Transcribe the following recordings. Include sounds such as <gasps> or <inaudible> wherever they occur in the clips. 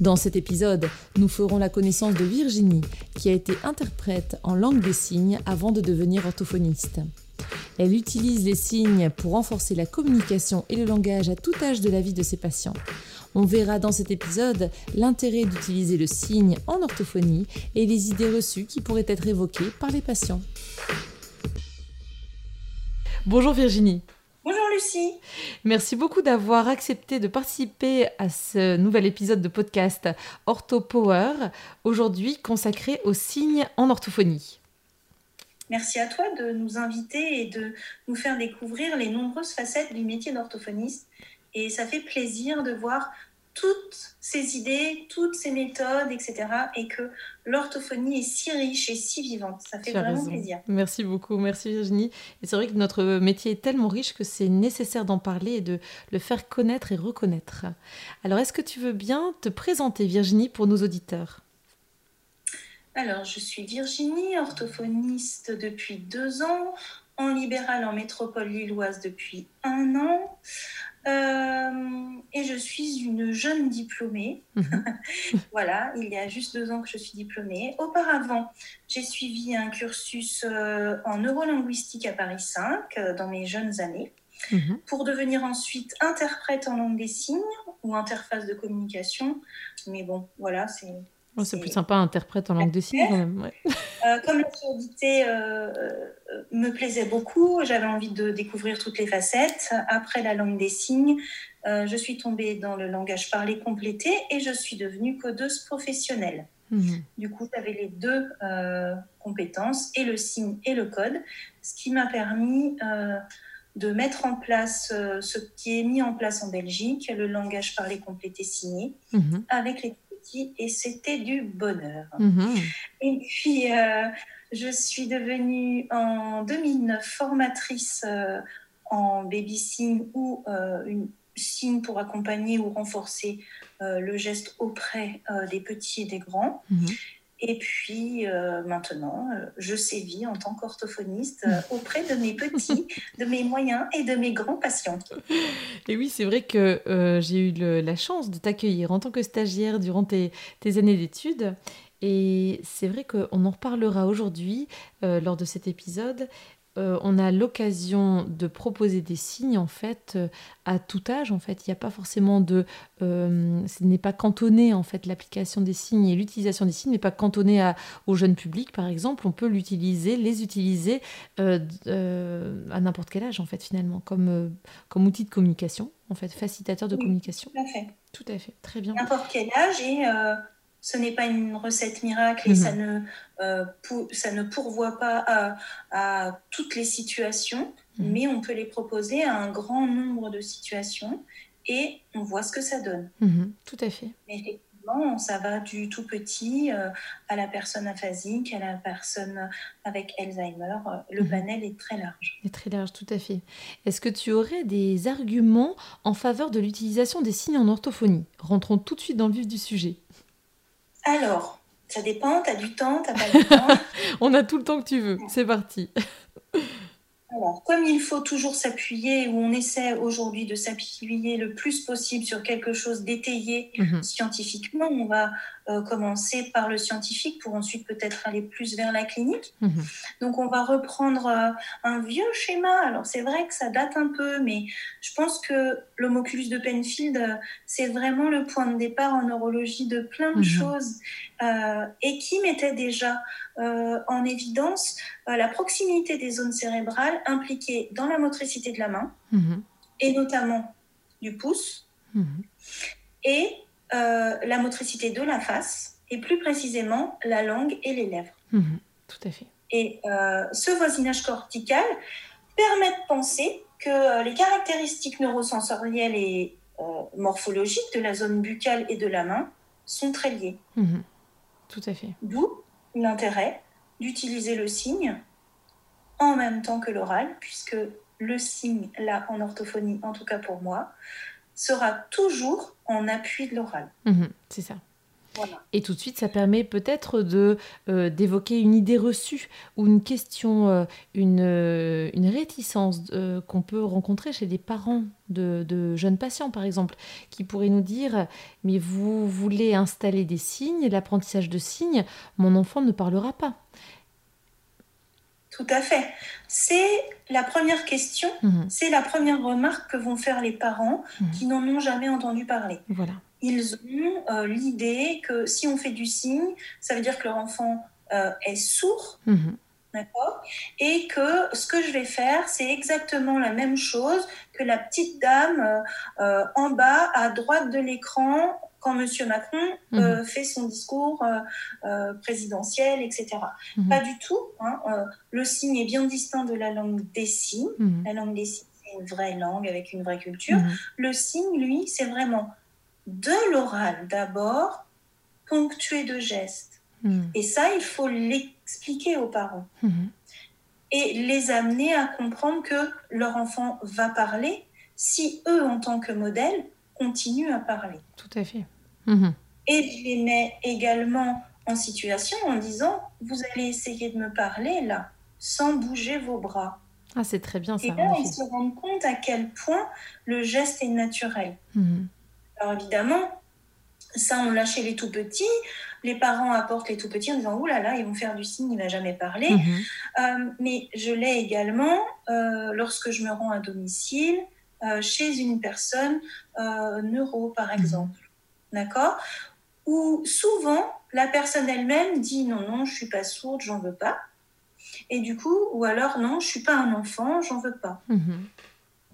Dans cet épisode, nous ferons la connaissance de Virginie, qui a été interprète en langue des signes avant de devenir orthophoniste. Elle utilise les signes pour renforcer la communication et le langage à tout âge de la vie de ses patients. On verra dans cet épisode l'intérêt d'utiliser le signe en orthophonie et les idées reçues qui pourraient être évoquées par les patients. Bonjour Virginie. Bonjour Lucie. Merci beaucoup d'avoir accepté de participer à ce nouvel épisode de podcast OrthoPower, aujourd'hui consacré aux signes en orthophonie. Merci à toi de nous inviter et de nous faire découvrir les nombreuses facettes du métier d'orthophoniste. Et ça fait plaisir de voir toutes ces idées, toutes ces méthodes, etc. Et que l'orthophonie est si riche et si vivante. Ça fait vraiment plaisir. Merci beaucoup, merci Virginie. Et c'est vrai que notre métier est tellement riche que c'est nécessaire d'en parler et de le faire connaître et reconnaître. Alors, est-ce que tu veux bien te présenter, Virginie, pour nos auditeurs? Alors, je suis Virginie, orthophoniste depuis deux ans, en libéral en métropole lilloise depuis un an. Euh, et je suis une jeune diplômée. Mhm. <laughs> voilà, il y a juste deux ans que je suis diplômée. Auparavant, j'ai suivi un cursus euh, en neurolinguistique à Paris 5 euh, dans mes jeunes années. Mhm. Pour devenir ensuite interprète en langue des signes ou interface de communication. Mais bon, voilà, c'est Oh, c'est plus sympa, interprète en langue de signes quand même. <laughs> Euh, comme la surdité euh, euh, me plaisait beaucoup, j'avais envie de découvrir toutes les facettes. Après la langue des signes, je suis tombée dans le langage parlé complété et je suis devenue codeuse professionnelle. Mhm. Du coup, j'avais les deux compétences, et le signe et le code, ce qui m'a permis de mettre en place ce qui est mis en place en Belgique, le langage parlé complété signé, mhm. avec les et c'était du bonheur. Mhm. Et puis, euh, je suis devenue en 2009 formatrice euh, en baby signe ou euh, une signe pour accompagner ou renforcer le geste auprès des petits et des grands. Mhm. Et puis maintenant, je sévis en tant qu'orthophoniste <laughs> auprès de mes petits, de mes moyens et de mes grands patients. Et oui, c'est vrai que j'ai eu la chance de t'accueillir en tant que stagiaire durant tes, années d'études. Et c'est vrai qu'on en reparlera aujourd'hui lors de cet épisode. Euh, on a l'occasion de proposer des signes en fait euh, à tout âge en fait. Il n'y a pas forcément de euh, ce n'est pas cantonné en fait l'application des signes et l'utilisation des signes n'est pas cantonné à, au jeune public par exemple. On peut l'utiliser les utiliser à n'importe quel âge en fait finalement comme comme outil de communication en fait facilitateur de communication. tout à fait. Tout à fait. Très bien. N'importe quel âge et ce n'est pas une recette miracle et ça, mhm. ne, euh, ça ne pourvoit pas à, toutes les situations, mhm. mais on peut les proposer à un grand nombre de situations et on voit ce que ça donne. Mhm. tout à fait. Mais effectivement, ça va du tout petit euh, à la personne aphasique, à la personne avec Alzheimer. Euh, le panel est très large. Est très large, tout à fait. Est-ce que tu aurais des arguments en faveur de l'utilisation des signes en orthophonie? Rentrons tout de suite dans le vif du sujet. Alors, ça dépend, tu as du temps, tu pas du <laughs> temps. On a tout le temps que tu veux, c'est parti. Alors, comme il faut toujours s'appuyer, ou on essaie aujourd'hui de s'appuyer le plus possible sur quelque chose d'étayé mhm. scientifiquement, on va euh, commencer par le scientifique pour ensuite peut-être aller plus vers la clinique. Mhm. Donc, on va reprendre euh, un vieux schéma. Alors, c'est vrai que ça date un peu, mais je pense que l'homoculus de Penfield, euh, c'est vraiment le point de départ en neurologie de plein de mhm. choses et qui mettait déjà en évidence la proximité des zones cérébrales impliquées dans la motricité de la main mhm. et notamment du pouce et euh, la motricité de la face et plus précisément la langue et les lèvres. Mhm, tout à fait. Et euh, ce voisinage cortical permet de penser que euh, les caractéristiques neurosensorielles et morphologiques de la zone buccale et de la main sont très liés. Tout à fait. D'où l'intérêt d'utiliser le signe en même temps que l'oral, puisque le signe, là, en orthophonie, en tout cas pour moi, sera toujours en appui de l'oral. Mhm, c'est ça. Et tout de suite, ça permet peut-être de euh, d'évoquer une idée reçue ou une question, euh, une, euh, une, réticence qu'on peut rencontrer chez des parents de, de, jeunes patients, par exemple, qui pourraient nous dire Mais vous voulez installer des signes, l'apprentissage de signes, mon enfant ne parlera pas. Tout à fait. C'est la première question, mhm. c'est la première remarque que vont faire les parents mhm. qui n'en ont jamais entendu parler. Voilà ils ont euh, l'idée que si on fait du signe, ça veut dire que leur enfant euh, est sourd. Mhm. D'accord Et que ce que je vais faire, c'est exactement la même chose que la petite dame euh, en bas à droite de l'écran quand Monsieur Macron mhm. fait son discours présidentiel, etc. Mhm. Pas du tout. Hein, le signe est bien distinct de la langue des signes. La langue des signes, c'est une vraie langue avec une vraie culture. Le signe, lui, c'est vraiment de l'oral d'abord, ponctué de gestes. Et ça, il faut l'expliquer aux parents. Et les amener à comprendre que leur enfant va parler si eux, en tant que modèle, continuent à parler. Tout à fait. Hmm. Et je les mets également en situation en disant, vous allez essayer de me parler là, sans bouger vos bras. Ah, c'est très bien ça. Et là, ils se rendent compte à quel point le geste est naturel. Alors évidemment, ça, on l'a chez les tout petits. Les parents apportent les tout petits en disant Ouh là là, ils vont faire du signe, il n'a jamais parlé. Mhm. Euh, mais je l'ai également euh, lorsque je me rends à domicile euh, chez une personne neuro, par exemple. D'accord? Où souvent, la personne elle-même dit Non, non, je suis pas sourde, j'en veux pas. Et du coup, ou alors Non, je suis pas un enfant, j'en veux pas. Mhm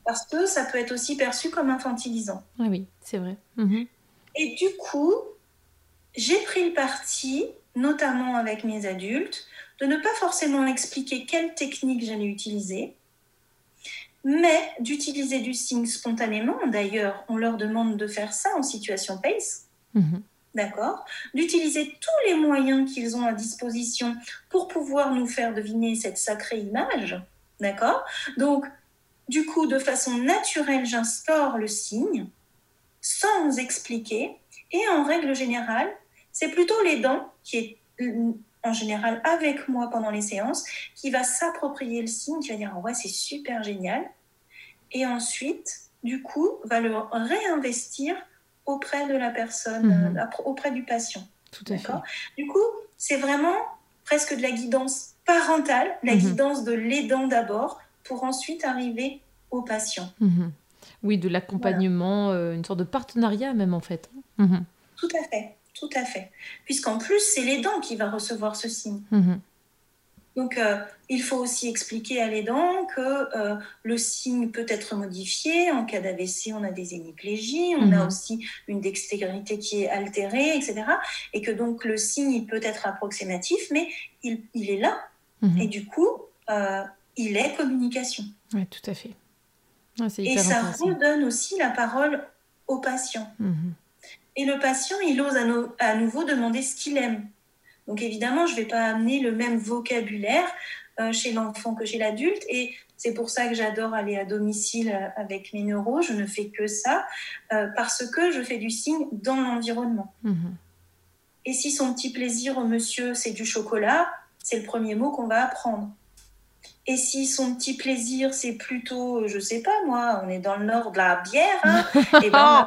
parce que ça peut être aussi perçu comme infantilisant. Ah oui, c'est vrai. Mhm. Et du coup, j'ai pris le parti, notamment avec mes adultes, de ne pas forcément expliquer quelle technique j'allais utiliser, mais d'utiliser du signe spontanément. D'ailleurs, on leur demande de faire ça en situation PACE. Mhm. D'accord D'utiliser tous les moyens qu'ils ont à disposition pour pouvoir nous faire deviner cette sacrée image. D'accord Donc, du coup, de façon naturelle, j'instaure le signe sans expliquer. Et en règle générale, c'est plutôt l'aidant qui est en général avec moi pendant les séances, qui va s'approprier le signe, qui va dire ouais c'est super génial, et ensuite du coup va le réinvestir auprès de la personne, mhm. euh, auprès du patient. Tout à fait. Du coup, c'est vraiment presque de la guidance parentale, la mhm. guidance de l'aidant d'abord, pour ensuite arriver aux patients. Mhm. Oui, de l'accompagnement, euh, une sorte de partenariat même en fait. Tout à fait, tout à fait. Puisqu'en plus, c'est l'aidant qui va recevoir ce signe. Mhm. Donc, euh, il faut aussi expliquer à l'aidant que euh, le signe peut être modifié. En cas d'AVC, on a des hémiplégies, on a aussi une dextérité qui est altérée, etc. Et que donc le signe, il peut être approximatif, mais il, il est là. Et du coup, il est communication. Oui, tout à fait. Ah, et ça redonne aussi la parole au patient. Mhm. Et le patient, il ose à, nouveau demander ce qu'il aime. Donc évidemment, je ne vais pas amener le même vocabulaire euh, chez l'enfant que chez l'adulte. Et c'est pour ça que j'adore aller à domicile euh, avec mes neuros. Je ne fais que ça euh, parce que je fais du signe dans l'environnement. Mhm. Et si son petit plaisir au monsieur, c'est du chocolat, c'est le premier mot qu'on va apprendre. Et si son petit plaisir, c'est plutôt, je sais pas moi, on est dans le nord de la bière, hein, <laughs> et ben,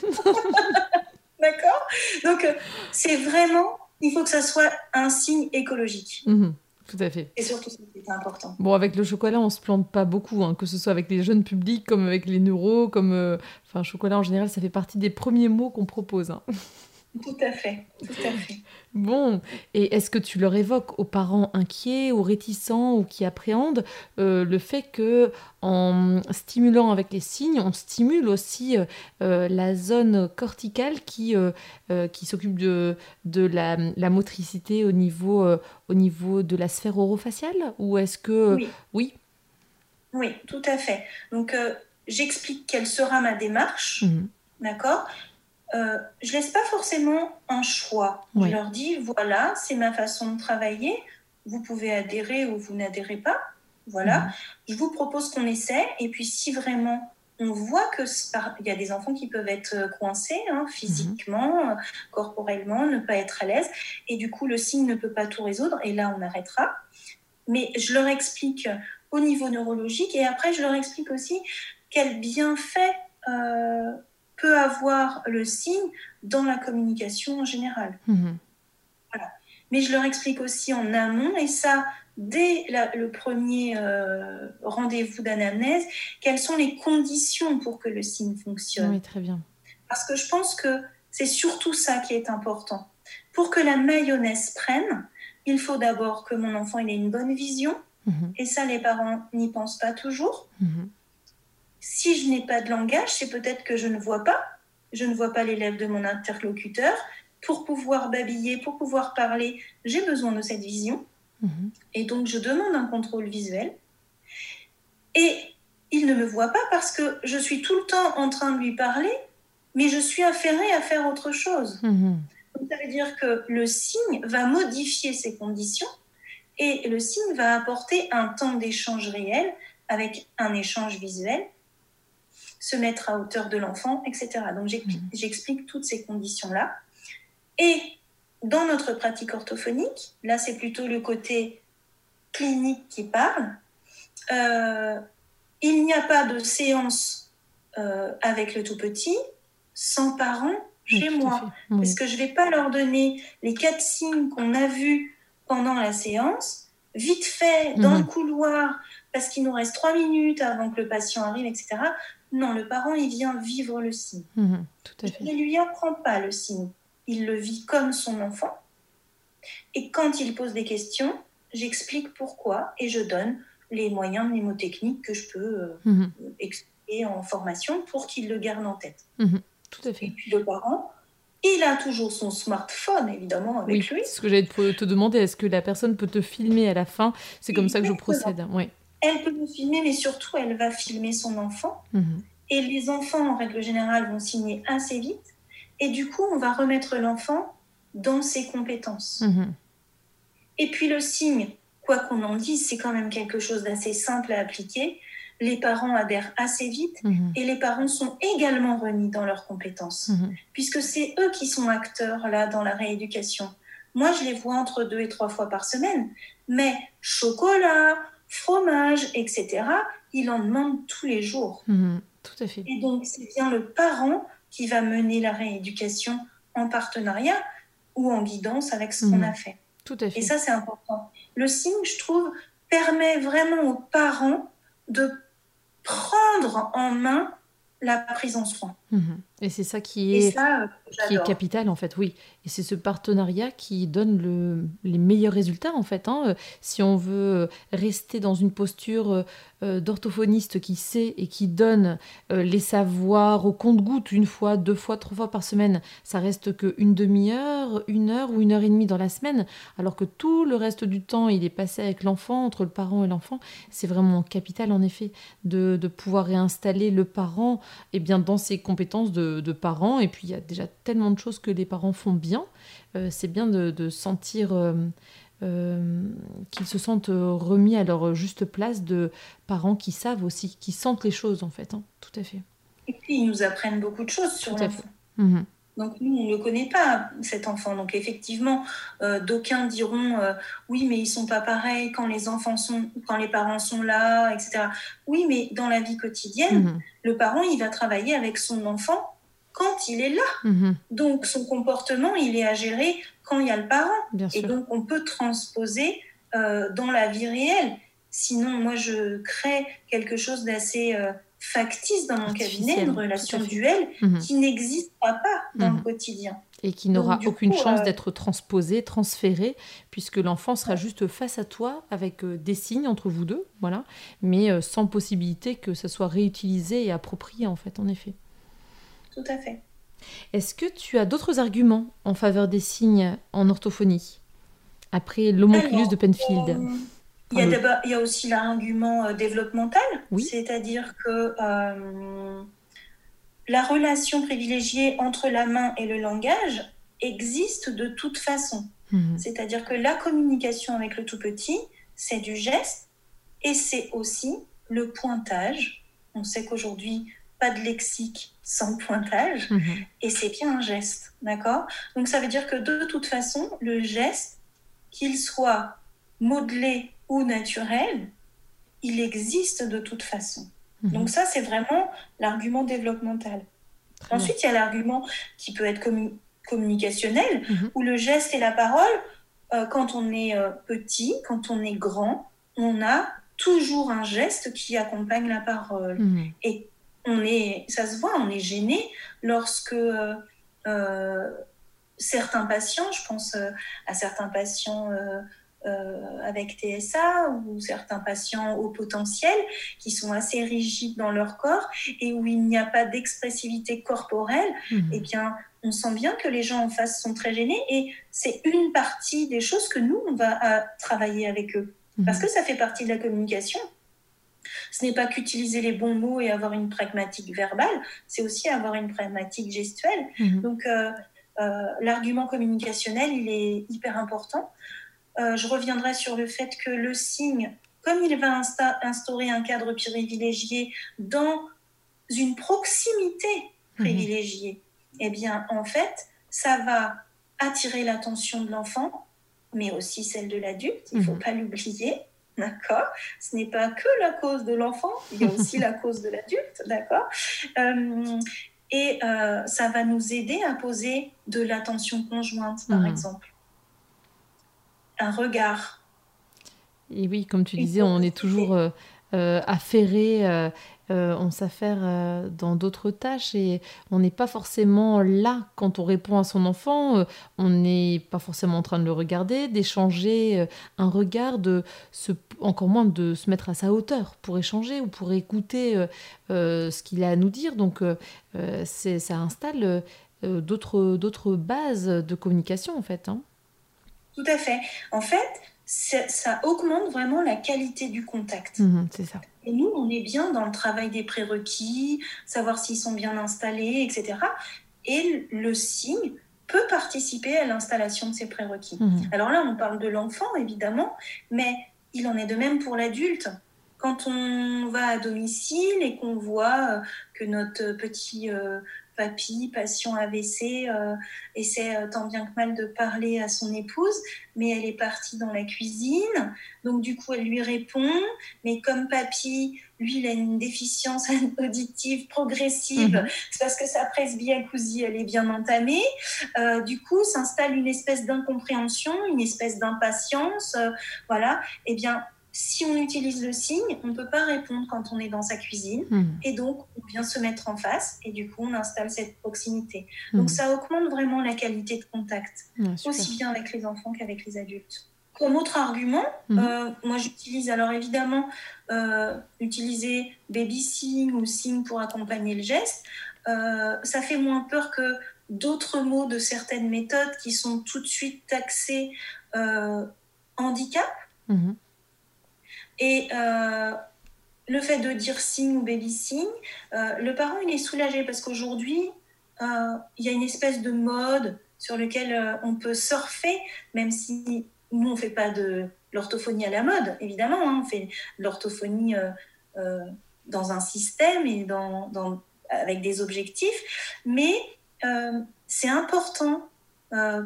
<laughs> D'accord? Donc, euh, c'est vraiment, il faut que ça soit un signe écologique. Mhm, tout à fait. Et surtout, c'est important. Bon, avec le chocolat, on se plante pas beaucoup, hein, que ce soit avec les jeunes publics, comme avec les neuros, comme. Euh, enfin, chocolat en général, ça fait partie des premiers mots qu'on propose. Hein. <laughs> Tout à fait, tout à fait. Bon, et est-ce que tu leur évoques aux parents inquiets, ou réticents ou qui appréhendent euh, le fait que en stimulant avec les signes, on stimule aussi euh, euh, la zone corticale qui, qui s'occupe de, de la, la, motricité au niveau, au niveau de la sphère orofaciale Ou est-ce que... Oui. oui. Oui, tout à fait. Donc, j'explique quelle sera ma démarche, mmh. d'accord? Euh, je laisse pas forcément un choix. Je leur dis, voilà, c'est ma façon de travailler. Vous pouvez adhérer ou vous n'adhérez pas. Voilà. Mhm. Je vous propose qu'on essaie. Et puis, si vraiment on voit que il y a des enfants qui peuvent être coincés hein, physiquement, mhm. corporellement, ne pas être à l'aise, et du coup le signe ne peut pas tout résoudre, et là on arrêtera. Mais je leur explique au niveau neurologique, et après je leur explique aussi quel bienfait euh, peut avoir le signe dans la communication en général. Voilà. Mais je leur explique aussi en amont, et ça, dès le premier euh, rendez-vous d'anamnèse, quelles sont les conditions pour que le signe fonctionne. Oui, très bien. Parce que je pense que c'est surtout ça qui est important. Pour que la mayonnaise prenne, il faut d'abord que mon enfant ait une bonne vision, mhm. et ça, les parents n'y pensent pas toujours. Mhm. Si je n'ai pas de langage, c'est peut-être que je ne vois pas. Je ne vois pas l'élève de mon interlocuteur. Pour pouvoir babiller, pour pouvoir parler, j'ai besoin de cette vision. Mhm. Et donc, je demande un contrôle visuel. Et il ne me voit pas parce que je suis tout le temps en train de lui parler, mais je suis affairée à faire autre chose. Mhm. Donc, ça veut dire que le signe va modifier ses conditions et le signe va apporter un temps d'échange réel avec un échange visuel se mettre à hauteur de l'enfant, etc. Donc mhm. j'explique toutes ces conditions-là. Et dans notre pratique orthophonique, là c'est plutôt le côté clinique qui parle, euh, il n'y a pas de séance euh, avec le tout petit sans parents chez moi. Parce que je ne vais pas leur donner les quatre signes qu'on a vus pendant la séance, vite fait, dans le mhm. couloir, parce qu'il nous reste trois minutes avant que le patient arrive, etc. Non, le parent, il vient vivre le signe. Mhm, tout à fait. Il ne lui apprend pas le signe. Il le vit comme son enfant. Et quand il pose des questions, j'explique pourquoi et je donne les moyens mnémotechniques que je peux euh, mhm. expliquer en formation pour qu'il le garde en tête. Mhm, tout à fait. Et puis le parent, il a toujours son smartphone, évidemment, avec oui, lui. C'est ce que j'allais te, demander. Est-ce que la personne peut te filmer à la fin? C'est comme ça que je procède. Oui elle peut nous filmer, mais surtout, elle va filmer son enfant. Mhm. Et les enfants, en règle générale, vont signer assez vite. Et du coup, on va remettre l'enfant dans ses compétences. Mhm. Et puis le signe, quoi qu'on en dise, c'est quand même quelque chose d'assez simple à appliquer. Les parents adhèrent assez vite mhm. et les parents sont également remis dans leurs compétences, puisque c'est eux qui sont acteurs là dans la rééducation. Moi, je les vois entre deux et trois fois par semaine, mais chocolat, fromage, etc., il en demande tous les jours. Mhm, tout à fait. Et donc, c'est bien le parent qui va mener la rééducation en partenariat ou en guidance avec ce qu'on mhm. a fait. Tout à fait. Et ça, c'est important. Le signe, je trouve, permet vraiment aux parents de prendre en main la prise en soin. Mhm. Et c'est ça qui est, qui est capital en fait, oui. Et c'est ce partenariat qui donne le, les meilleurs résultats en fait. Hein. Si on veut rester dans une posture euh, d'orthophoniste qui sait et qui donne euh, les savoirs au compte-goutte une fois, deux fois, trois fois par semaine, ça reste que une demi-heure, une heure ou une heure et demie dans la semaine, alors que tout le reste du temps il est passé avec l'enfant, entre le parent et l'enfant. C'est vraiment capital en effet de, de pouvoir réinstaller le parent et eh bien, dans ses compétences de de, parents. Et puis il y a déjà tellement de choses que les parents font bien. Euh, c'est bien de, sentir euh, euh, qu'ils se sentent remis à leur juste place de parents qui savent aussi, qui sentent les choses en fait. Hein. Tout à fait. Et puis ils nous apprennent beaucoup de choses sur l'enfant. Mhm. Donc nous, on ne connaît pas, cet enfant. Donc effectivement, d'aucuns diront oui, mais ils sont pas pareils quand les enfants sont, quand les parents sont là, etc. Oui, mais dans la vie quotidienne, mhm. le parent, il va travailler avec son enfant quand il est là. Mhm. Donc son comportement, il est à gérer quand il y a le parent. et donc on peut transposer euh, dans la vie réelle. Sinon, moi, je crée quelque chose d'assez euh, factice dans mon cabinet, une relation duel mhm. qui n'existera pas dans le mhm. quotidien. Et qui n'aura aucune chance euh, d'être transposée, transférée, puisque l'enfant sera juste face à toi avec des signes entre vous deux, voilà, mais sans possibilité que ça soit réutilisé et approprié, en fait, en effet tout à fait. Est-ce que tu as d'autres arguments en faveur des signes en orthophonie après l'homonculus de Penfield euh, il, y a il y, a aussi l'argument euh, développemental, c'est-à-dire que euh, la relation privilégiée entre la main et le langage existe de toute façon. Mhm. C'est-à-dire que la communication avec le tout petit, c'est du geste et c'est aussi le pointage. On sait qu'aujourd'hui, pas de lexique sans pointage mhm. et c'est bien un geste, d'accord? Donc ça veut dire que de toute façon, le geste, qu'il soit modelé ou naturel, il existe de toute façon. Mhm. Donc ça, c'est vraiment l'argument développemental. Ensuite, il y a l'argument qui peut être communicationnel, mhm. où le geste et la parole, euh, quand on est euh, petit, quand on est grand, on a toujours un geste qui accompagne la parole. Mhm. Et on est, ça se voit, on est gêné lorsque euh, certains patients, je pense à certains patients euh, avec TSA ou certains patients au potentiel qui sont assez rigides dans leur corps et où il n'y a pas d'expressivité corporelle, mhm. eh bien, on sent bien que les gens en face sont très gênés et c'est une partie des choses que nous, on va travailler avec eux. Mhm. Parce que ça fait partie de la communication. Ce n'est pas qu'utiliser les bons mots et avoir une pragmatique verbale, c'est aussi avoir une pragmatique gestuelle. Mhm. Donc, euh, euh, l'argument communicationnel, il est hyper important. Euh, je reviendrai sur le fait que le signe, comme il va instaurer un cadre privilégié dans une proximité mhm. privilégiée, eh bien, en fait, ça va attirer l'attention de l'enfant, mais aussi celle de l'adulte. Il ne faut mhm. pas l'oublier. D'accord Ce n'est pas que la cause de l'enfant, il y a aussi la cause de l'adulte. D'accord euh, Et euh, ça va nous aider à poser de l'attention conjointe, par mhm. exemple un regard. Et oui, comme tu disais, on est toujours euh, affairé, euh, on s'affaire dans d'autres tâches et on n'est pas forcément là quand on répond à son enfant. on n'est pas forcément en train de le regarder, d'échanger un regard, de se, encore moins de se mettre à sa hauteur pour échanger ou pour écouter ce qu'il a à nous dire. Donc, ça installe d'autres bases de communication en fait. Hein. Tout à fait. En fait, ça, augmente vraiment la qualité du contact. Mhm, c'est ça. Et nous, on est bien dans le travail des prérequis, savoir s'ils sont bien installés, etc. Et le signe peut participer à l'installation de ces prérequis. Mhm. Alors là, on parle de l'enfant, évidemment, mais il en est de même pour l'adulte. Quand on va à domicile et qu'on voit euh, que notre petit euh, papy, patient AVC, euh, essaie euh, tant bien que mal de parler à son épouse, mais elle est partie dans la cuisine. Donc du coup, elle lui répond, mais comme papy, lui, il a une déficience <laughs> auditive progressive, mhm. c'est parce que sa presbyacousie, elle est bien entamée. Euh, du coup, s'installe une espèce d'incompréhension, une espèce d'impatience. voilà. Eh bien, si on utilise le signe, on ne peut pas répondre quand on est dans sa cuisine. Hmm. Et donc, on vient se mettre en face et du coup, on installe cette proximité. Hmm. Donc, ça augmente vraiment la qualité de contact, aussi bien avec les enfants qu'avec les adultes. Comme autre argument, hmm. euh, moi j'utilise alors évidemment euh, utiliser baby sign ou signe pour accompagner le geste. Euh, ça fait moins peur que d'autres mots de certaines méthodes qui sont tout de suite taxés handicap. Et euh, le fait de dire signe ou baby signe, euh, le parent il est soulagé parce qu'aujourd'hui euh, il y a une espèce de mode sur lequel on peut surfer, même si nous on fait pas de l'orthophonie à la mode, évidemment, hein, on fait l'orthophonie dans un système et dans, avec des objectifs, mais c'est important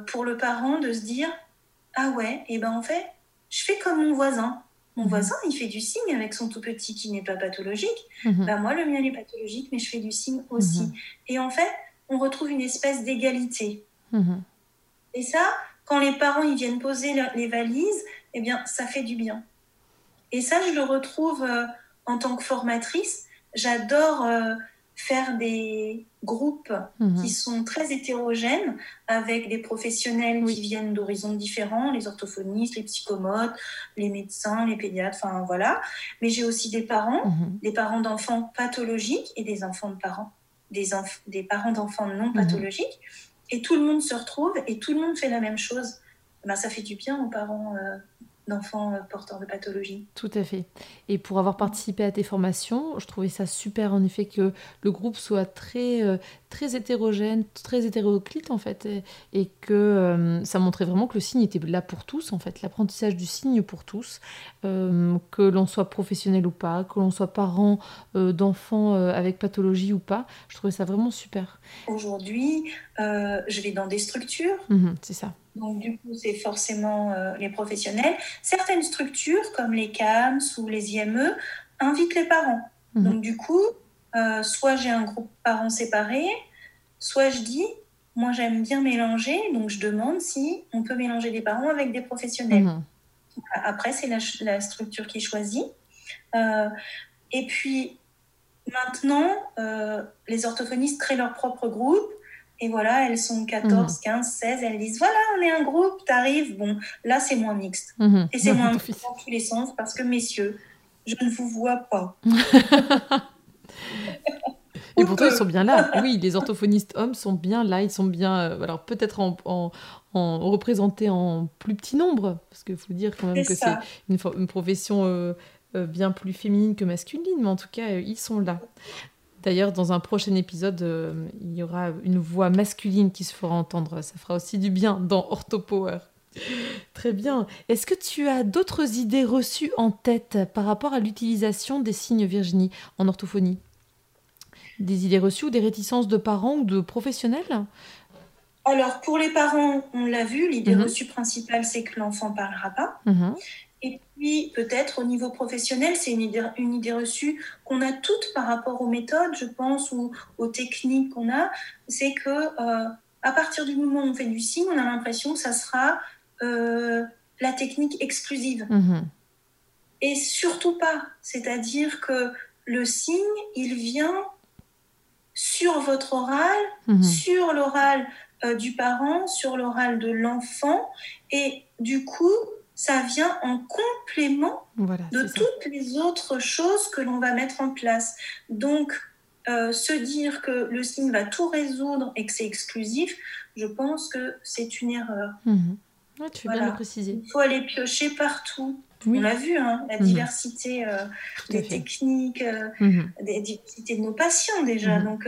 pour le parent de se dire ah ouais, et ben en fait je fais comme mon voisin. Mon mhm. voisin, il fait du signe avec son tout petit qui n'est pas pathologique. Mhm. Ben, moi, le mien est pathologique, mais je fais du signe aussi. Mhm. Et en fait, on retrouve une espèce d'égalité. Et ça, quand les parents ils viennent poser les valises, eh bien, ça fait du bien. Et ça, je le retrouve euh, en tant que formatrice. J'adore euh, faire des groupes mhm. qui sont très hétérogènes avec des professionnels qui viennent d'horizons différents, les orthophonistes, les psychomotes, les médecins, les pédiatres, enfin voilà. Mais j'ai aussi des parents, mhm. des parents d'enfants pathologiques et des enfants de parents, des, des parents d'enfants non mhm. pathologiques. Et tout le monde se retrouve et tout le monde fait la même chose. Ben, ça fait du bien aux parents euh, d'enfants euh, porteurs de pathologies. Tout à fait. Et pour avoir participé à tes formations, je trouvais ça super en effet que le groupe soit très, euh, très hétérogène, très hétéroclite en fait, et, que euh, ça montrait vraiment que le signe était là pour tous en fait, l'apprentissage du signe pour tous, que l'on soit professionnel ou pas, que l'on soit parent d'enfants avec pathologie ou pas. Je trouvais ça vraiment super. Aujourd'hui, je vais dans des structures. Mmh c'est ça donc, du coup, c'est forcément euh, les professionnels. Certaines structures, comme les CAMS ou les IME, invitent les parents. Mhm. Donc, du coup, euh, soit j'ai un groupe parents séparés, soit je dis, moi, j'aime bien mélanger, donc je demande si on peut mélanger des parents avec des professionnels. Mhm. Après, c'est la, structure qui choisit. Euh, et puis, maintenant, les orthophonistes créent leur propre groupe et voilà, elles sont 14, 15, 16, elles disent voilà, on est un groupe, t'arrives. Bon, là, c'est moins mixte. Mhm. Et c'est <laughs> moins mixte dans tous les sens parce que, messieurs, je ne vous vois pas. <laughs> Et pourtant, ils sont bien là. <laughs> Oui, les orthophonistes hommes sont bien là. Ils sont bien, euh, alors peut-être en, en, représentés en plus petit nombre, parce qu'il faut dire quand même que c'est une, une, profession euh, euh, bien plus féminine que masculine, mais en tout cas, ils sont là. D'ailleurs, dans un prochain épisode, euh, il y aura une voix masculine qui se fera entendre. Ça fera aussi du bien dans Orthopower. <laughs> Très bien. Est-ce que tu as d'autres idées reçues en tête par rapport à l'utilisation des signes Virginie en orthophonie? Des idées reçues ou des réticences de parents ou de professionnels? Alors, pour les parents, on l'a vu, l'idée mhm. reçue principale, c'est que l'enfant ne parlera pas. Mhm. Et puis, peut-être au niveau professionnel, c'est une idée, une idée reçue qu'on a toutes par rapport aux méthodes, je pense, ou aux techniques qu'on a. C'est que euh, à partir du moment où on fait du signe, on a l'impression que ça sera euh, la technique exclusive. Mhm. Et surtout pas. C'est-à-dire que le signe, il vient sur votre oral, mhm. sur l'oral euh, du parent, sur l'oral de l'enfant. Et du coup, ça vient en complément de toutes les autres choses que l'on va mettre en place. Donc, euh, se dire que le signe va tout résoudre et que c'est exclusif, je pense que c'est une erreur. Mhm. tu bien le préciser. Il faut aller piocher partout. On l'a vu, hein, la mhm. diversité euh, des techniques, euh, mhm. des diversités de nos patients déjà. Donc,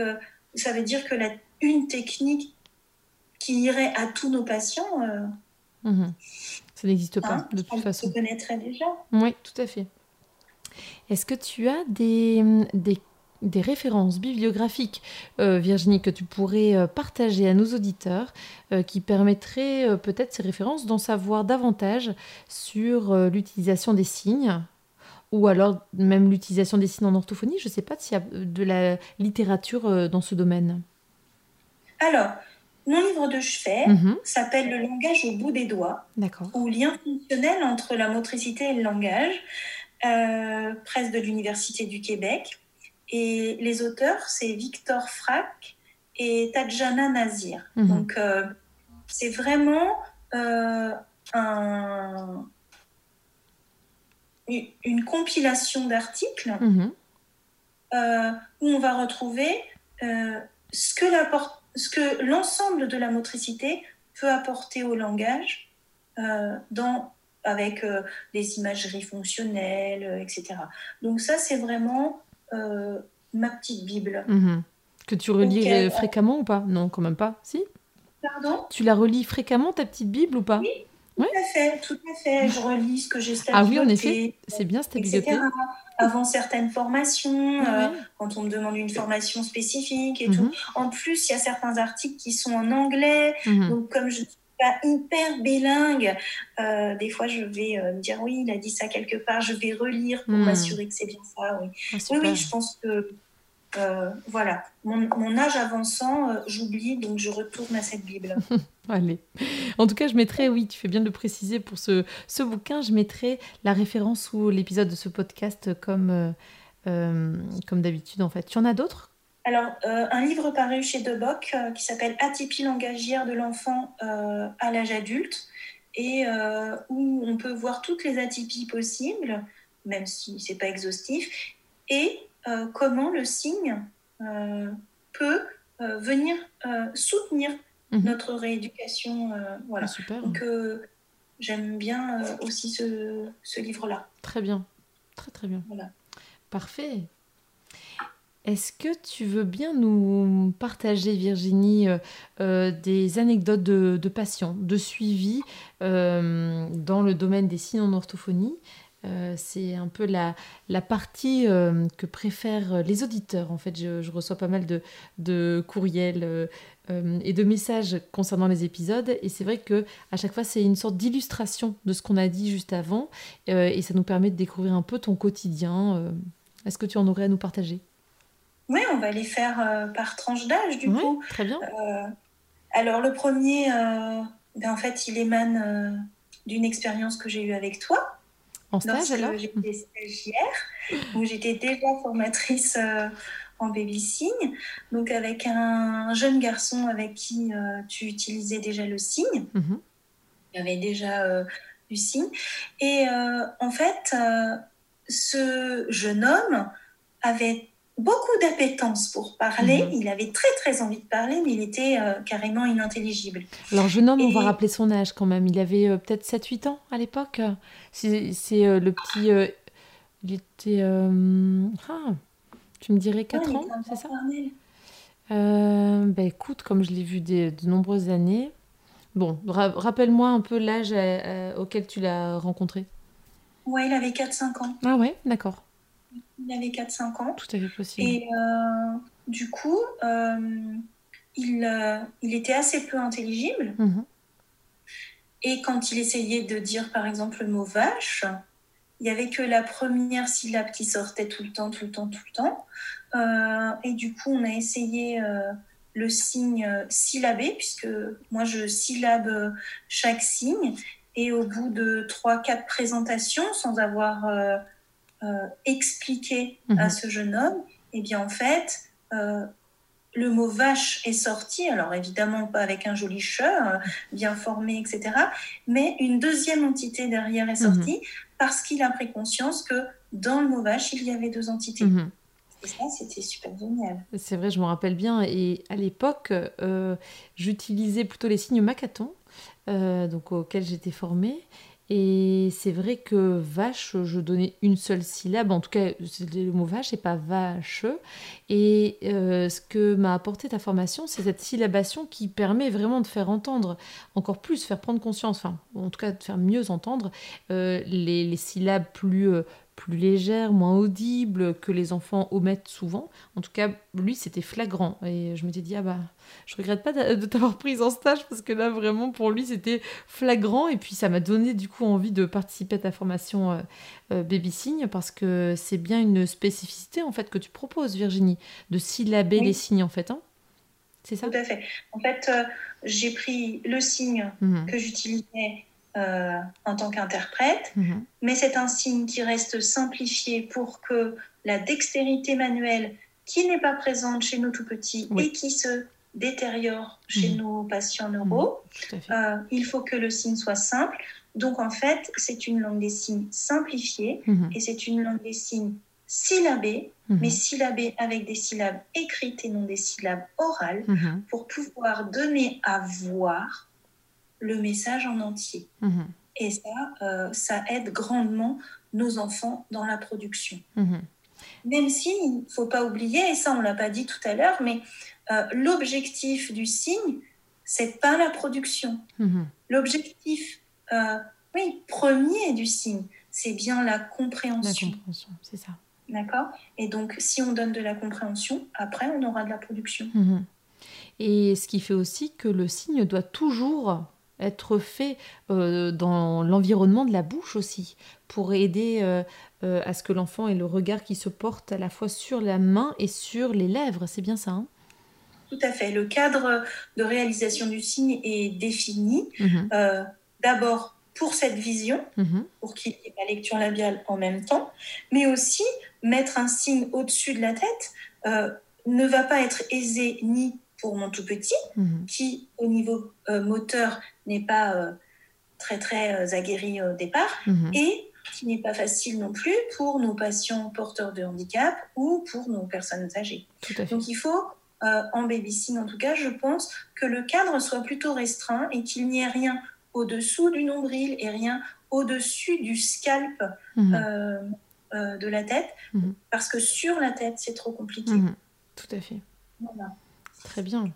ça veut dire que la, une technique qui irait à tous nos patients, ça n'existe pas, hein, de toute façon. Tu connaîtrais déjà. Oui, tout à fait. Est-ce que tu as des, des, des références bibliographiques, euh, Virginie, que tu pourrais euh, partager à nos auditeurs, euh, qui permettraient peut-être ces références d'en savoir davantage sur l'utilisation des signes ou alors même l'utilisation des signes en orthophonie? Je ne sais pas s'il y a de la littérature dans ce domaine. Alors, mon livre de chevet mhm. s'appelle Le langage au bout des doigts, ou lien fonctionnel entre la motricité et le langage, euh, presse de l'Université du Québec. Et les auteurs, c'est Victor Frac et Tadjana Nazir. Mhm. Donc, euh, c'est vraiment euh, une compilation d'articles mhm. où on va retrouver ce que la porte ce que l'ensemble de la motricité peut apporter au langage euh, dans, avec euh, des imageries fonctionnelles, euh, etc. Donc ça, c'est vraiment ma petite Bible. Mhm. Que tu relis fréquemment ou pas? Non, quand même pas. Si? Pardon? Tu la relis fréquemment, ta petite Bible ou pas? Oui, tout à fait, tout à fait. Je relis ce que j'ai Ah oui, en effet, c'est bien cette bibliothèque avant certaines formations, euh, quand on me demande une formation spécifique et tout. Mhm. En plus, il y a certains articles qui sont en anglais. Mhm. Donc, comme je ne suis pas hyper bilingue, euh, des fois, je vais euh, me dire oui, il a dit ça quelque part. Je vais relire pour mhm. m'assurer que c'est bien ça. Oui. Ah, oui, oui, je pense que euh, voilà, mon, âge avançant, euh, j'oublie, donc je retourne à cette Bible. <laughs> Allez. En tout cas, je mettrai, oui, tu fais bien de le préciser pour ce, ce bouquin, je mettrai la référence ou l'épisode de ce podcast comme, euh, comme d'habitude, en fait. Tu en as d'autres? Alors, un livre paru chez Deboc qui s'appelle Atypie langagière de l'enfant à l'âge adulte et où on peut voir toutes les atypies possibles, même si c'est pas exhaustif, et euh, comment le signe euh, peut euh, venir soutenir mhm. notre rééducation. voilà. Ah, super. Donc, j'aime bien aussi ce, ce livre-là. Très bien, très très bien. Voilà. Parfait. Est-ce que tu veux bien nous partager, Virginie, des anecdotes de, de patients, de suivi dans le domaine des signes en orthophonie euh, c'est un peu la, la partie euh, que préfèrent les auditeurs. En fait, je, reçois pas mal de, de courriels euh, et de messages concernant les épisodes. Et c'est vrai que à chaque fois, c'est une sorte d'illustration de ce qu'on a dit juste avant. et ça nous permet de découvrir un peu ton quotidien. Est-ce que tu en aurais à nous partager? Oui, on va les faire par tranche d'âge, du coup. Très bien. alors, le premier, ben, en fait, il émane d'une expérience que j'ai eue avec toi. En stage alors? J'étais stagiaire, où j'étais déjà formatrice euh, en baby donc avec un jeune garçon avec qui euh, tu utilisais déjà le signe. Mhm. Il y avait déjà euh, du signe. Et en fait, ce jeune homme avait beaucoup d'appétence pour parler. Mhm. Il avait très très envie de parler, mais il était carrément inintelligible. Alors, jeune homme, on va rappeler son âge quand même. Il avait peut-être 7-8 ans à l'époque. C'est euh, le petit. Euh, il était. Euh, ah, tu me dirais 4 ans, c'est ça bah, écoute, comme je l'ai vu de nombreuses années. Bon, rappelle-moi un peu l'âge auquel tu l'as rencontré. Ouais, il avait 4-5 ans. Ah ouais, d'accord. Il avait 4-5 ans. Tout à fait possible. Et du coup, il, il était assez peu intelligible. Mhm. Et quand il essayait de dire, par exemple, le mot vache, il n'y avait que la première syllabe qui sortait tout le temps, tout le temps, tout le temps. Euh, et du coup, on a essayé euh, le signe syllabé, puisque moi, je syllabe chaque signe. Et au bout de 3-4 présentations, sans avoir euh, expliqué à mhm. ce jeune homme, eh bien, en fait, le mot vache est sorti, alors évidemment pas avec un joli che, euh, bien formé, etc. Mais une deuxième entité derrière est sortie mhm. parce qu'il a pris conscience que dans le mot vache, il y avait deux entités. Mhm. Et ça, c'était super génial. C'est vrai, je me rappelle bien. Et à l'époque, euh, j'utilisais plutôt les signes Macaton, euh, donc auxquels j'étais formée. Et c'est vrai que vache, je donnais une seule syllabe, en tout cas le mot vache et pas vache. Et euh, ce que m'a apporté ta formation, c'est cette syllabation qui permet vraiment de faire entendre encore plus, faire prendre conscience, enfin en tout cas de faire mieux entendre euh, les, syllabes plus, euh, plus légère, moins audible, que les enfants omettent souvent. En tout cas, lui, c'était flagrant. Et je m'étais dit, ah bah, je regrette pas de t'avoir prise en stage parce que là, vraiment, pour lui, c'était flagrant. Et puis, ça m'a donné du coup envie de participer à ta formation euh, euh, Baby Signe parce que c'est bien une spécificité en fait que tu proposes, Virginie, de syllaber les signes en fait. Hein c'est ça? Tout à fait. En fait, euh, j'ai pris le signe mhm. que j'utilisais euh, en tant qu'interprète, mhm. mais c'est un signe qui reste simplifié pour que la dextérité manuelle qui n'est pas présente chez nos tout petits et qui se détériore chez mhm. nos patients neuro, mhm. euh, il faut que le signe soit simple. Donc en fait, c'est une langue des signes simplifiée et c'est une langue des signes syllabée, mais syllabée avec des syllabes écrites et non des syllabes orales, pour pouvoir donner à voir le message en entier. Mhm. Et ça, euh, ça aide grandement nos enfants dans la production. Mhm. Même si, il ne faut pas oublier, et ça on l'a pas dit tout à l'heure, mais euh, l'objectif du signe, c'est pas la production. Mhm. L'objectif, euh, oui, premier du signe, c'est bien la compréhension. La compréhension, c'est ça. D'accord? Et donc, si on donne de la compréhension, après, on aura de la production. Et ce qui fait aussi que le signe doit toujours être fait euh, dans l'environnement de la bouche aussi, pour aider euh, euh, à ce que l'enfant ait le regard qui se porte à la fois sur la main et sur les lèvres. C'est bien ça hein? Tout à fait. Le cadre de réalisation du signe est défini. Mhm. D'abord pour cette vision, mhm. pour qu'il y ait la lecture labiale en même temps, mais aussi mettre un signe au-dessus de la tête ne va pas être aisé ni pour mon tout petit, mhm. qui au niveau moteur n'est pas euh, très très euh, aguerri au départ mhm. et qui n'est pas facile non plus pour nos patients porteurs de handicap ou pour nos personnes âgées. Donc il faut, euh, en babysitting en tout cas, je pense que le cadre soit plutôt restreint et qu'il n'y ait rien au-dessous du nombril et rien au-dessus du scalp Mhm. euh, euh, de la tête, parce que sur la tête, c'est trop compliqué. Tout à fait. Voilà. Très bien.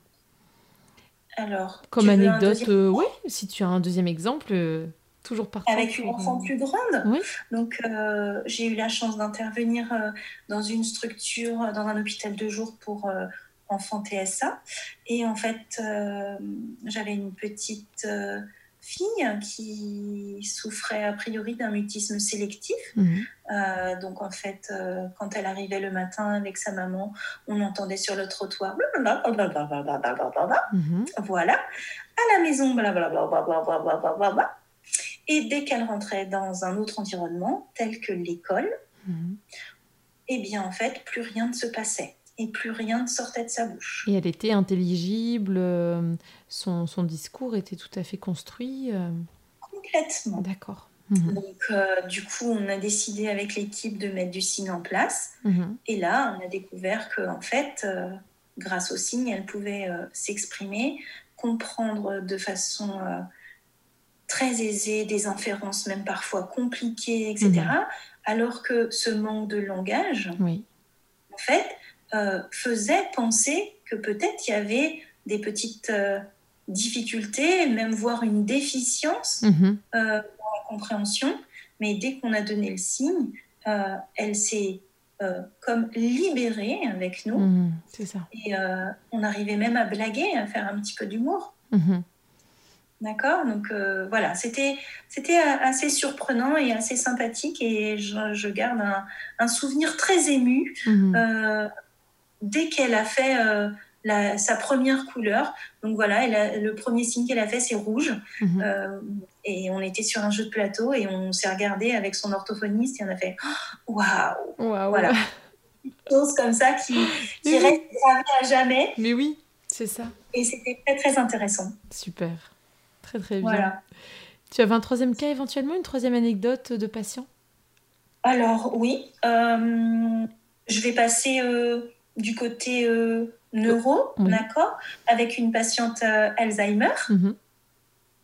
Alors, Comme anecdote, euh, oui, si tu as un deuxième exemple, euh, toujours partant. avec une pour, enfant euh, plus grande. Oui. Donc, euh, j'ai eu la chance d'intervenir euh, dans une structure, euh, dans un hôpital de jour pour euh, enfants TSA. Et en fait, euh, j'avais une petite euh, fille qui souffrait a priori d'un mutisme sélectif. Mhm. Euh, donc, en fait, euh, quand elle arrivait le matin avec sa maman, on entendait sur le trottoir. Mhm. Voilà. À la maison, blablabla. blablabla. Et dès qu'elle rentrait dans un autre environnement, tel que l'école, Mhm. eh bien, en fait, plus rien ne se passait. Et plus rien ne sortait de sa bouche. Et elle était intelligible, euh, son, son discours était tout à fait construit. euh, Complètement. D'accord. Mhm. Donc, euh, du coup, on a décidé avec l'équipe de mettre du signe en place. Mhm. Et là, on a découvert que, en fait, grâce au signe, elle pouvait s'exprimer, comprendre de façon très aisée des inférences, même parfois compliquées, etc. Mhm. Alors que ce manque de langage, Oui. en fait, euh, faisait penser que peut-être il y avait des petites euh, difficultés, même voire une déficience euh, dans la compréhension. Mais dès qu'on a donné le signe, elle s'est comme libérée avec nous. Mhm. C'est ça. Et on arrivait même à blaguer, à faire un petit peu d'humour. Mhm. D'accord? Donc euh, voilà, c'était c'était assez surprenant et assez sympathique. Et je, je garde un, un souvenir très ému Mhm. euh, dès qu'elle a fait euh, la- sa première couleur. Donc voilà, elle a- le premier signe qu'elle a fait, c'est rouge. Mhm. Euh, et on était sur un jeu de plateau et on s'est regardé avec son orthophoniste et on a fait Oh, <gasps> waouh Waouh. Voilà. <laughs> Choses comme ça qui, qui Oui. gravées à jamais. Mais oui, c'est ça. Et c'était très très intéressant. Super. Très très bien. Voilà. Tu avais un troisième cas éventuellement, une troisième anecdote de patient? Alors oui, euh, je vais passer euh, du côté euh, neuro, Oui. d'accord, avec une patiente euh, Alzheimer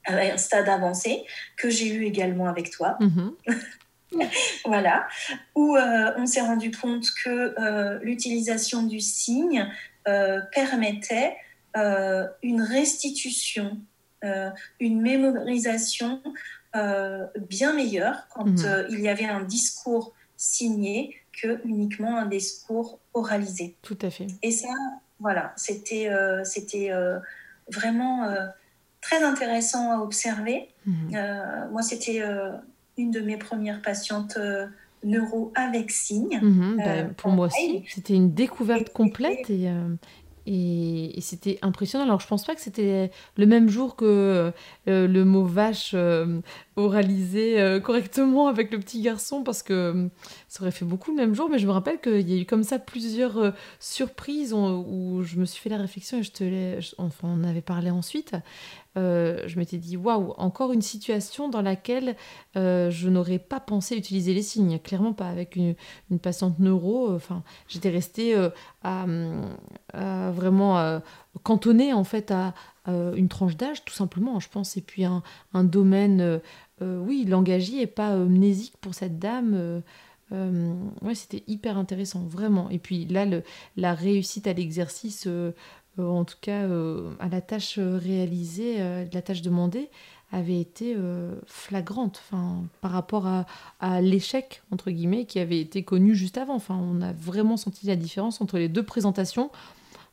à un stade avancé que j'ai eu également avec toi. Mhm. <laughs> Voilà, où euh, on s'est rendu compte que euh, l'utilisation du signe euh, permettait euh, une restitution, euh, une mémorisation euh, bien meilleure quand Mhm. euh, il y avait un discours signé que uniquement un discours oralisé. Tout à fait. Et ça, voilà, c'était euh, c'était euh, vraiment euh, très intéressant à observer. Mhm. Moi, c'était une de mes premières patientes neuro avec signe. Mhm, bah, pour moi aussi, c'était une découverte Et- complète et, et, et c'était impressionnant. Alors, je pense pas que c'était le même jour que euh, le mot vache euh, oralisé euh, correctement avec le petit garçon parce que euh, ça aurait fait beaucoup le même jour. Mais je me rappelle qu'il y a eu comme ça plusieurs euh, surprises où, je me suis fait la réflexion et je te l'ai, on avait parlé ensuite. Je m'étais dit waouh, encore une situation dans laquelle je n'aurais pas pensé utiliser les signes, clairement pas avec une, une patiente neuro. Enfin, j'étais restée à, à vraiment cantonnée en fait à, une tranche d'âge, tout simplement, je pense, et puis un, un domaine, oui, langagier et pas euh, mnésique pour cette dame. euh, euh, c'était hyper intéressant, vraiment. Et puis là, la réussite à l'exercice, euh, euh, en tout cas euh, à la tâche euh, réalisée, euh, la tâche demandée, avait été euh, flagrante par rapport à, l'échec, entre guillemets, qui avait été connu juste avant. On a vraiment senti la différence entre les deux présentations,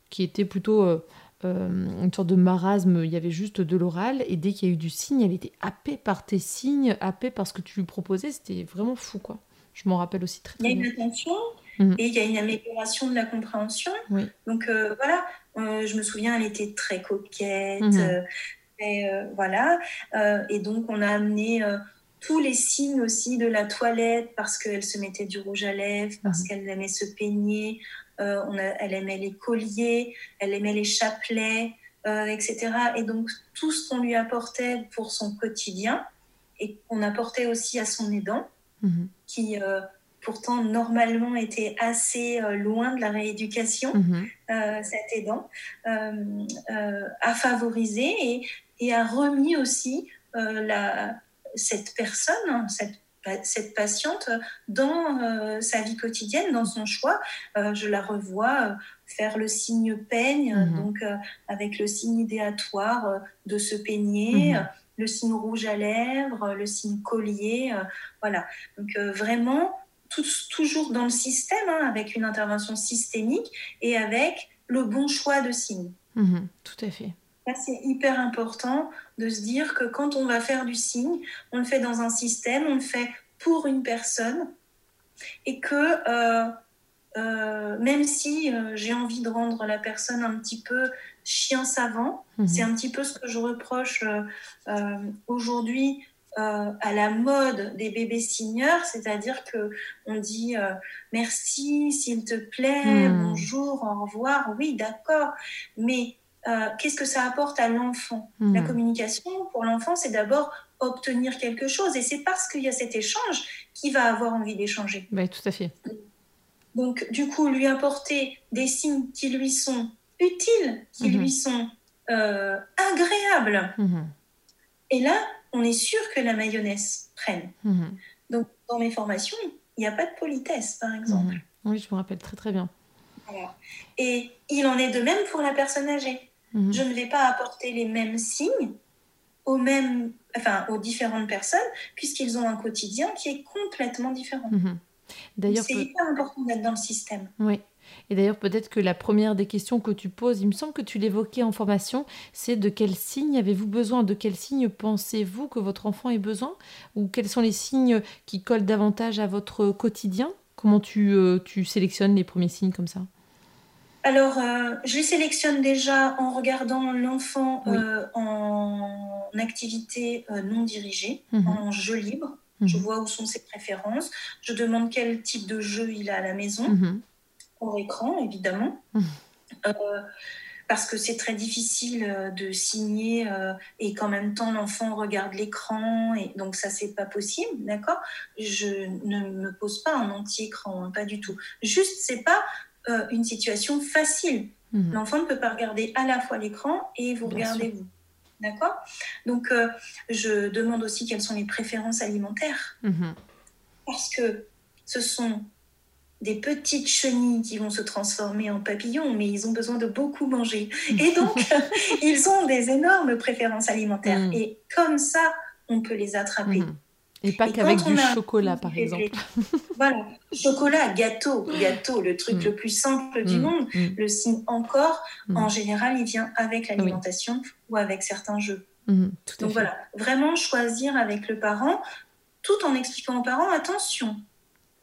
qui étaient plutôt euh, euh, une sorte de marasme, il y avait juste de l'oral, et dès qu'il y a eu du signe, elle était happée par tes signes, happée par ce que tu lui proposais, c'était vraiment fou, quoi. Je m'en rappelle aussi très Il y a une bien. attention Mhm. et il y a une amélioration de la compréhension. Oui. Donc euh, voilà, Euh, je me souviens, elle était très coquette. Mhm. euh, et, euh, voilà. Euh, et donc, on a amené euh, tous les signes aussi de la toilette parce qu'elle se mettait du rouge à lèvres, parce Mhm. qu'elle aimait se peigner. Euh, on a- elle aimait les colliers, elle aimait les chapelets, euh, etc. Et donc, tout ce qu'on lui apportait pour son quotidien et qu'on apportait aussi à son aidant, Mhm. qui euh, pourtant normalement était assez loin de la rééducation, Mhm. cet aidant, a favorisé et, et a remis aussi la, cette personne, cette cette patiente dans euh, sa vie quotidienne, dans son choix. Euh, je la revois euh, faire le signe peigne, mhm. donc avec le signe idéatoire de se peigner, mhm. le signe rouge à lèvres, le signe collier. voilà. Donc vraiment, toujours dans le système, hein, avec une intervention systémique et avec le bon choix de signe. Mhm. tout à fait. C'est hyper important de se dire que quand on va faire du signe, on le fait dans un système, on le fait pour une personne et que euh, euh, même si euh, j'ai envie de rendre la personne un petit peu chien savant, mhm. c'est un petit peu ce que je reproche aujourd'hui à la mode des bébés signeurs, c'est-à-dire que on dit merci, s'il te plaît, mhm. bonjour, au revoir, oui, d'accord, mais euh, qu'est-ce que ça apporte à l'enfant? Hmm. La communication, pour l'enfant, c'est d'abord obtenir quelque chose. Et c'est parce qu'il y a cet échange qu'il va avoir envie d'échanger. Oui, tout à fait. Donc, du coup, lui apporter des signes qui lui sont utiles, qui hmm. lui sont euh, agréables. Hmm. Et là, on est sûr que la mayonnaise prenne. Donc, dans mes formations, il n'y a pas de politesse, par exemple. Oui, je me rappelle très très bien. Et il en est de même pour la personne âgée. Mhm. Je ne vais pas apporter les mêmes signes aux, mêmes, enfin, aux différentes personnes, puisqu'ils ont un quotidien qui est complètement différent. Mhm. D'ailleurs, c'est hyper important d'être dans le système. Oui. Et d'ailleurs, peut-être que la première des questions que tu poses, il me semble que tu l'évoquais en formation, c'est de quel signe avez-vous besoin De quel signe pensez-vous que votre enfant ait besoin Ou quels sont les signes qui collent davantage à votre quotidien? Comment tu, euh, tu sélectionnes les premiers signes comme ça? Alors, euh, je les sélectionne déjà en regardant l'enfant euh, en activité euh, non dirigée, mhm. en jeu libre. Je mhm. vois où sont ses préférences. Je demande quel type de jeu il a à la maison, mm écran évidemment. Mhm. parce que c'est très difficile de signer et qu'en même temps l'enfant regarde l'écran et donc ça c'est pas possible, d'accord? Je ne me pose pas un anti-écran, hein, pas du tout. Juste c'est pas euh, une situation facile. Mhm. L'enfant ne peut pas regarder à la fois l'écran et vous regardez vous. D'accord? Donc, euh, je demande aussi quelles sont les préférences alimentaires. Mhm. Parce que ce sont des petites chenilles qui vont se transformer en papillons, mais ils ont besoin de beaucoup manger. <laughs> Et donc, ils ont des énormes préférences alimentaires. Mhm. Et comme ça, on peut les attraper. Et pas qu'avec du chocolat, par exemple. voilà, chocolat, gâteau, gâteau, le truc mm. le plus simple du mm. monde. Mm. Le signe encore, en général, il vient avec l'alimentation ou avec certains jeux. Donc voilà, vraiment choisir avec le parent, tout en expliquant aux parents, attention,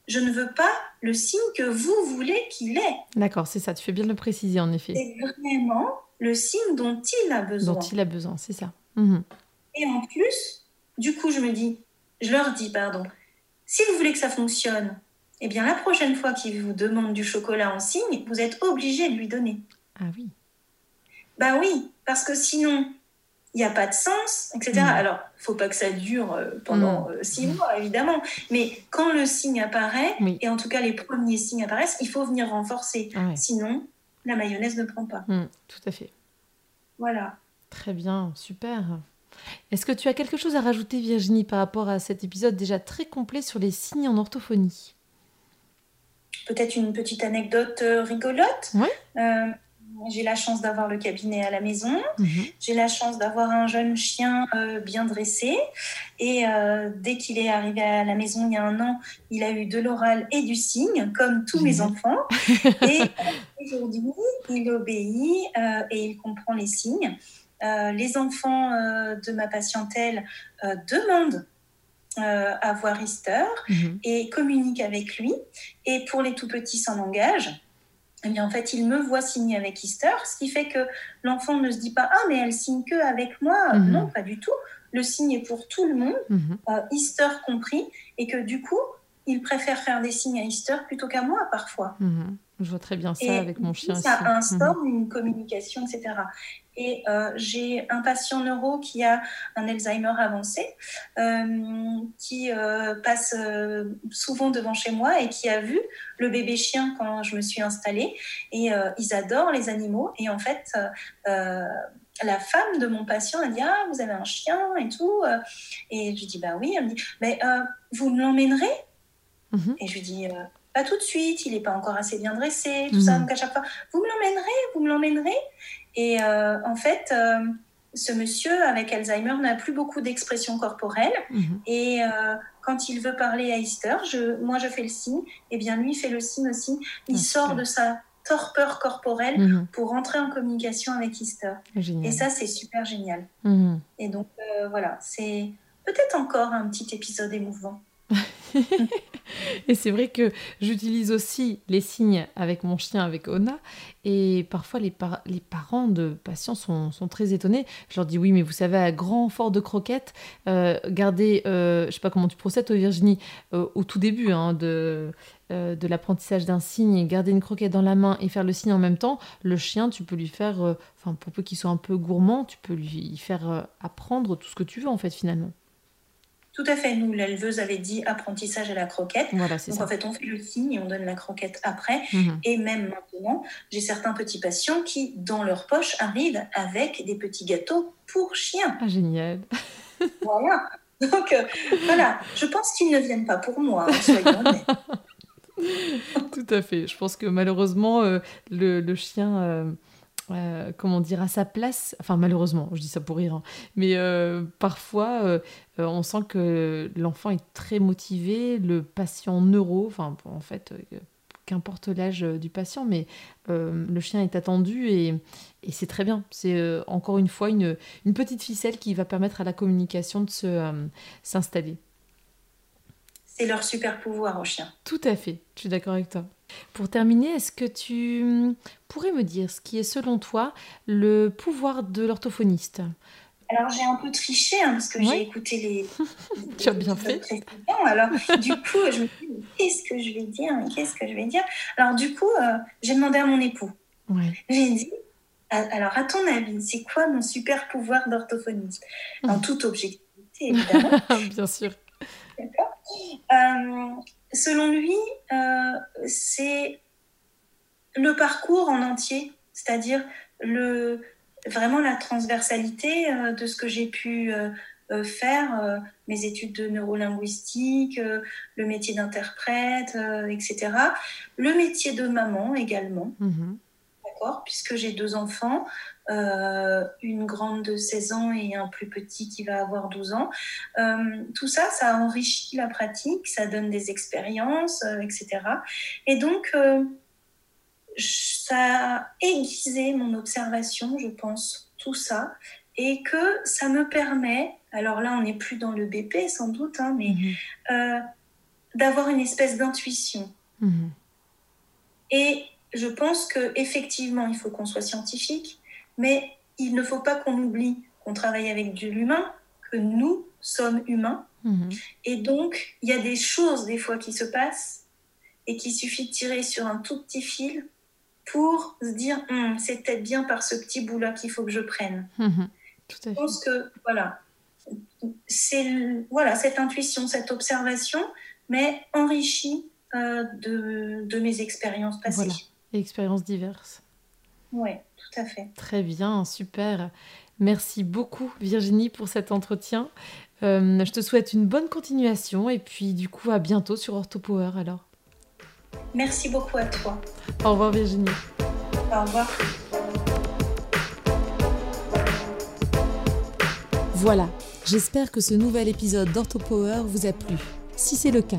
je ne veux pas le signe que vous voulez qu'il ait. D'accord, c'est ça, tu fais bien de le préciser en effet. C'est vraiment le signe dont il a besoin. Dont il a besoin, c'est ça. Et en plus, du coup, je me dis, je leur dis, pardon, si vous voulez que ça fonctionne, eh bien la prochaine fois qu'il vous demande du chocolat en signe, vous êtes obligé de lui donner. Ah oui. Ben oui, parce que sinon, il n'y a pas de sens, etc. Alors, mm. Alors, faut pas que ça dure euh, pendant mm. euh, six mois, évidemment. Mais quand le signe apparaît, et en tout cas les premiers signes apparaissent, il faut venir renforcer. Ah sinon, la mayonnaise ne prend pas. Mm, tout à fait. Voilà. Très bien, super. Est-ce que tu as quelque chose à rajouter, Virginie, par rapport à cet épisode déjà très complet sur les signes en orthophonie? Peut-être une petite anecdote euh, rigolote. Oui. Euh, j'ai la chance d'avoir le cabinet à la maison. Mhm. J'ai la chance d'avoir un jeune chien euh, bien dressé. Et dès qu'il est arrivé à la maison il y a un an, il a eu de l'oral et du signe, comme tous mes enfants. <laughs> et aujourd'hui, il obéit et il comprend les signes. Euh, les enfants euh, de ma patientèle euh, demandent à voir Easter mhm. et communiquent avec lui. Et pour les tout petits sans langage, eh bien, en fait, il me voit signer avec Easter, ce qui fait que l'enfant ne se dit pas Ah, mais elle signe que avec moi. Mhm. Non, pas du tout. Le signe est pour tout le monde, mhm. Easter compris, et que du coup, il préfère faire des signes à Easter plutôt qu'à moi parfois. Je vois très bien ça avec mon chien. Ça instaure mhm. une communication, etc. Et euh, j'ai un patient neuro qui a un Alzheimer avancé, euh, qui euh, passe souvent devant chez moi et qui a vu le bébé chien quand je me suis installée. Et ils adorent les animaux. Et en fait, la femme de mon patient a dit Ah, vous avez un chien et tout. Et je dis Bah oui. Elle me dit Mais vous me l'emmènerez? Mhm. Et je lui dis pas tout de suite, il n'est pas encore assez bien dressé, tout ça. Mhm. Donc à chaque fois, vous me l'emmènerez, vous me l'emmènerez. Et euh, en fait, euh, ce monsieur avec Alzheimer n'a plus beaucoup d'expression corporelle. Mhm. Et euh, quand il veut parler à Easter, je, moi je fais le signe, et bien lui fait le signe aussi. Il sort de sa torpeur corporelle mhm. pour rentrer en communication avec Easter. Et ça, c'est super génial. Et donc voilà, c'est peut-être encore un petit épisode émouvant. <laughs> et c'est vrai que j'utilise aussi les signes avec mon chien, avec Ona. Et parfois, les, parents de patients sont, très étonnés. Je leur dis oui, mais vous savez, à grand fort de croquettes, euh, gardez, euh, je sais pas comment tu procèdes, Virginie, euh, au tout début hein, de, euh, de l'apprentissage d'un signe, garder une croquette dans la main et faire le signe en même temps. Le chien, tu peux lui faire, enfin, pour peu qu'il soit un peu gourmand, tu peux lui faire apprendre tout ce que tu veux, en fait, finalement. Tout à fait. Nous, l'éleveuse avait dit apprentissage à la croquette. Voilà, Donc, en fait, on fait le signe et on donne la croquette après. Mhm. Et même maintenant, j'ai certains petits patients qui, dans leur poche, arrivent avec des petits gâteaux pour chiens. Ah, génial. <laughs> voilà. Donc, euh, voilà. Je pense qu'ils ne viennent pas pour moi, hein, soyons Tout à fait. Je pense que malheureusement, euh, le, chien. Euh, euh, comment dire, à sa place. Enfin, malheureusement, je dis ça pour rire, hein. mais euh, parfois, euh, on sent que l'enfant est très motivé, le patient neuro, enfin, en fait, qu'importe l'âge du patient, mais le chien est attendu et, c'est très bien. C'est encore une fois une, une, petite ficelle qui va permettre à la communication de s'installer. C'est leur super pouvoir au chien. Tout à fait, je suis d'accord avec toi. Pour terminer, est-ce que tu hum, pourrais me dire ce qui est selon toi le pouvoir de l'orthophoniste? Alors j'ai un peu triché hein, parce que j'ai écouté les. <laughs> tu as bien fait. Alors du coup je me dis qu'est-ce que je vais dire Qu'est-ce que je vais dire? Alors du coup euh, j'ai demandé à mon époux. J'ai dit alors à ton avis c'est quoi mon super pouvoir d'orthophoniste? En <laughs> toute objectivité évidemment. bien sûr. D'accord? Euh, selon lui, euh, c'est le parcours en entier, c'est-à-dire le, vraiment la transversalité euh, de ce que j'ai pu euh, faire, mes études de neurolinguistique, le métier d'interprète, etc. Le métier de maman également. Mm-hmm puisque j'ai deux enfants, euh, une grande de 16 ans et un plus petit qui va avoir 12 ans. Euh, tout ça, ça enrichit la pratique, ça donne des expériences, euh, etc. Et donc, ça a aiguisé mon observation, je pense, tout ça, et que ça me permet, alors là, on n'est plus dans le BP sans doute, hein, mais mhm. d'avoir une espèce d'intuition. Mhm. Et je pense qu'effectivement, il faut qu'on soit scientifique, mais il ne faut pas qu'on oublie qu'on travaille avec de l'humain, que nous sommes humains. Mhm. Et donc, il y a des choses des fois qui se passent et qu'il suffit de tirer sur un tout petit fil pour se dire hum, c'est peut-être bien par ce petit bout-là qu'il faut que je prenne. Mhm. je pense que voilà, c'est voilà, cette intuition, cette observation, mais enrichie euh, de, de, mes expériences passées expériences diverses. Oui, tout à fait. Très bien, super. Merci beaucoup Virginie pour cet entretien. Euh, je te souhaite une bonne continuation et puis du coup à bientôt sur Orthopower alors. Merci beaucoup à toi. Au revoir Virginie. Au revoir. Voilà, j'espère que ce nouvel épisode d'Orthopower vous a plu. Si c'est le cas,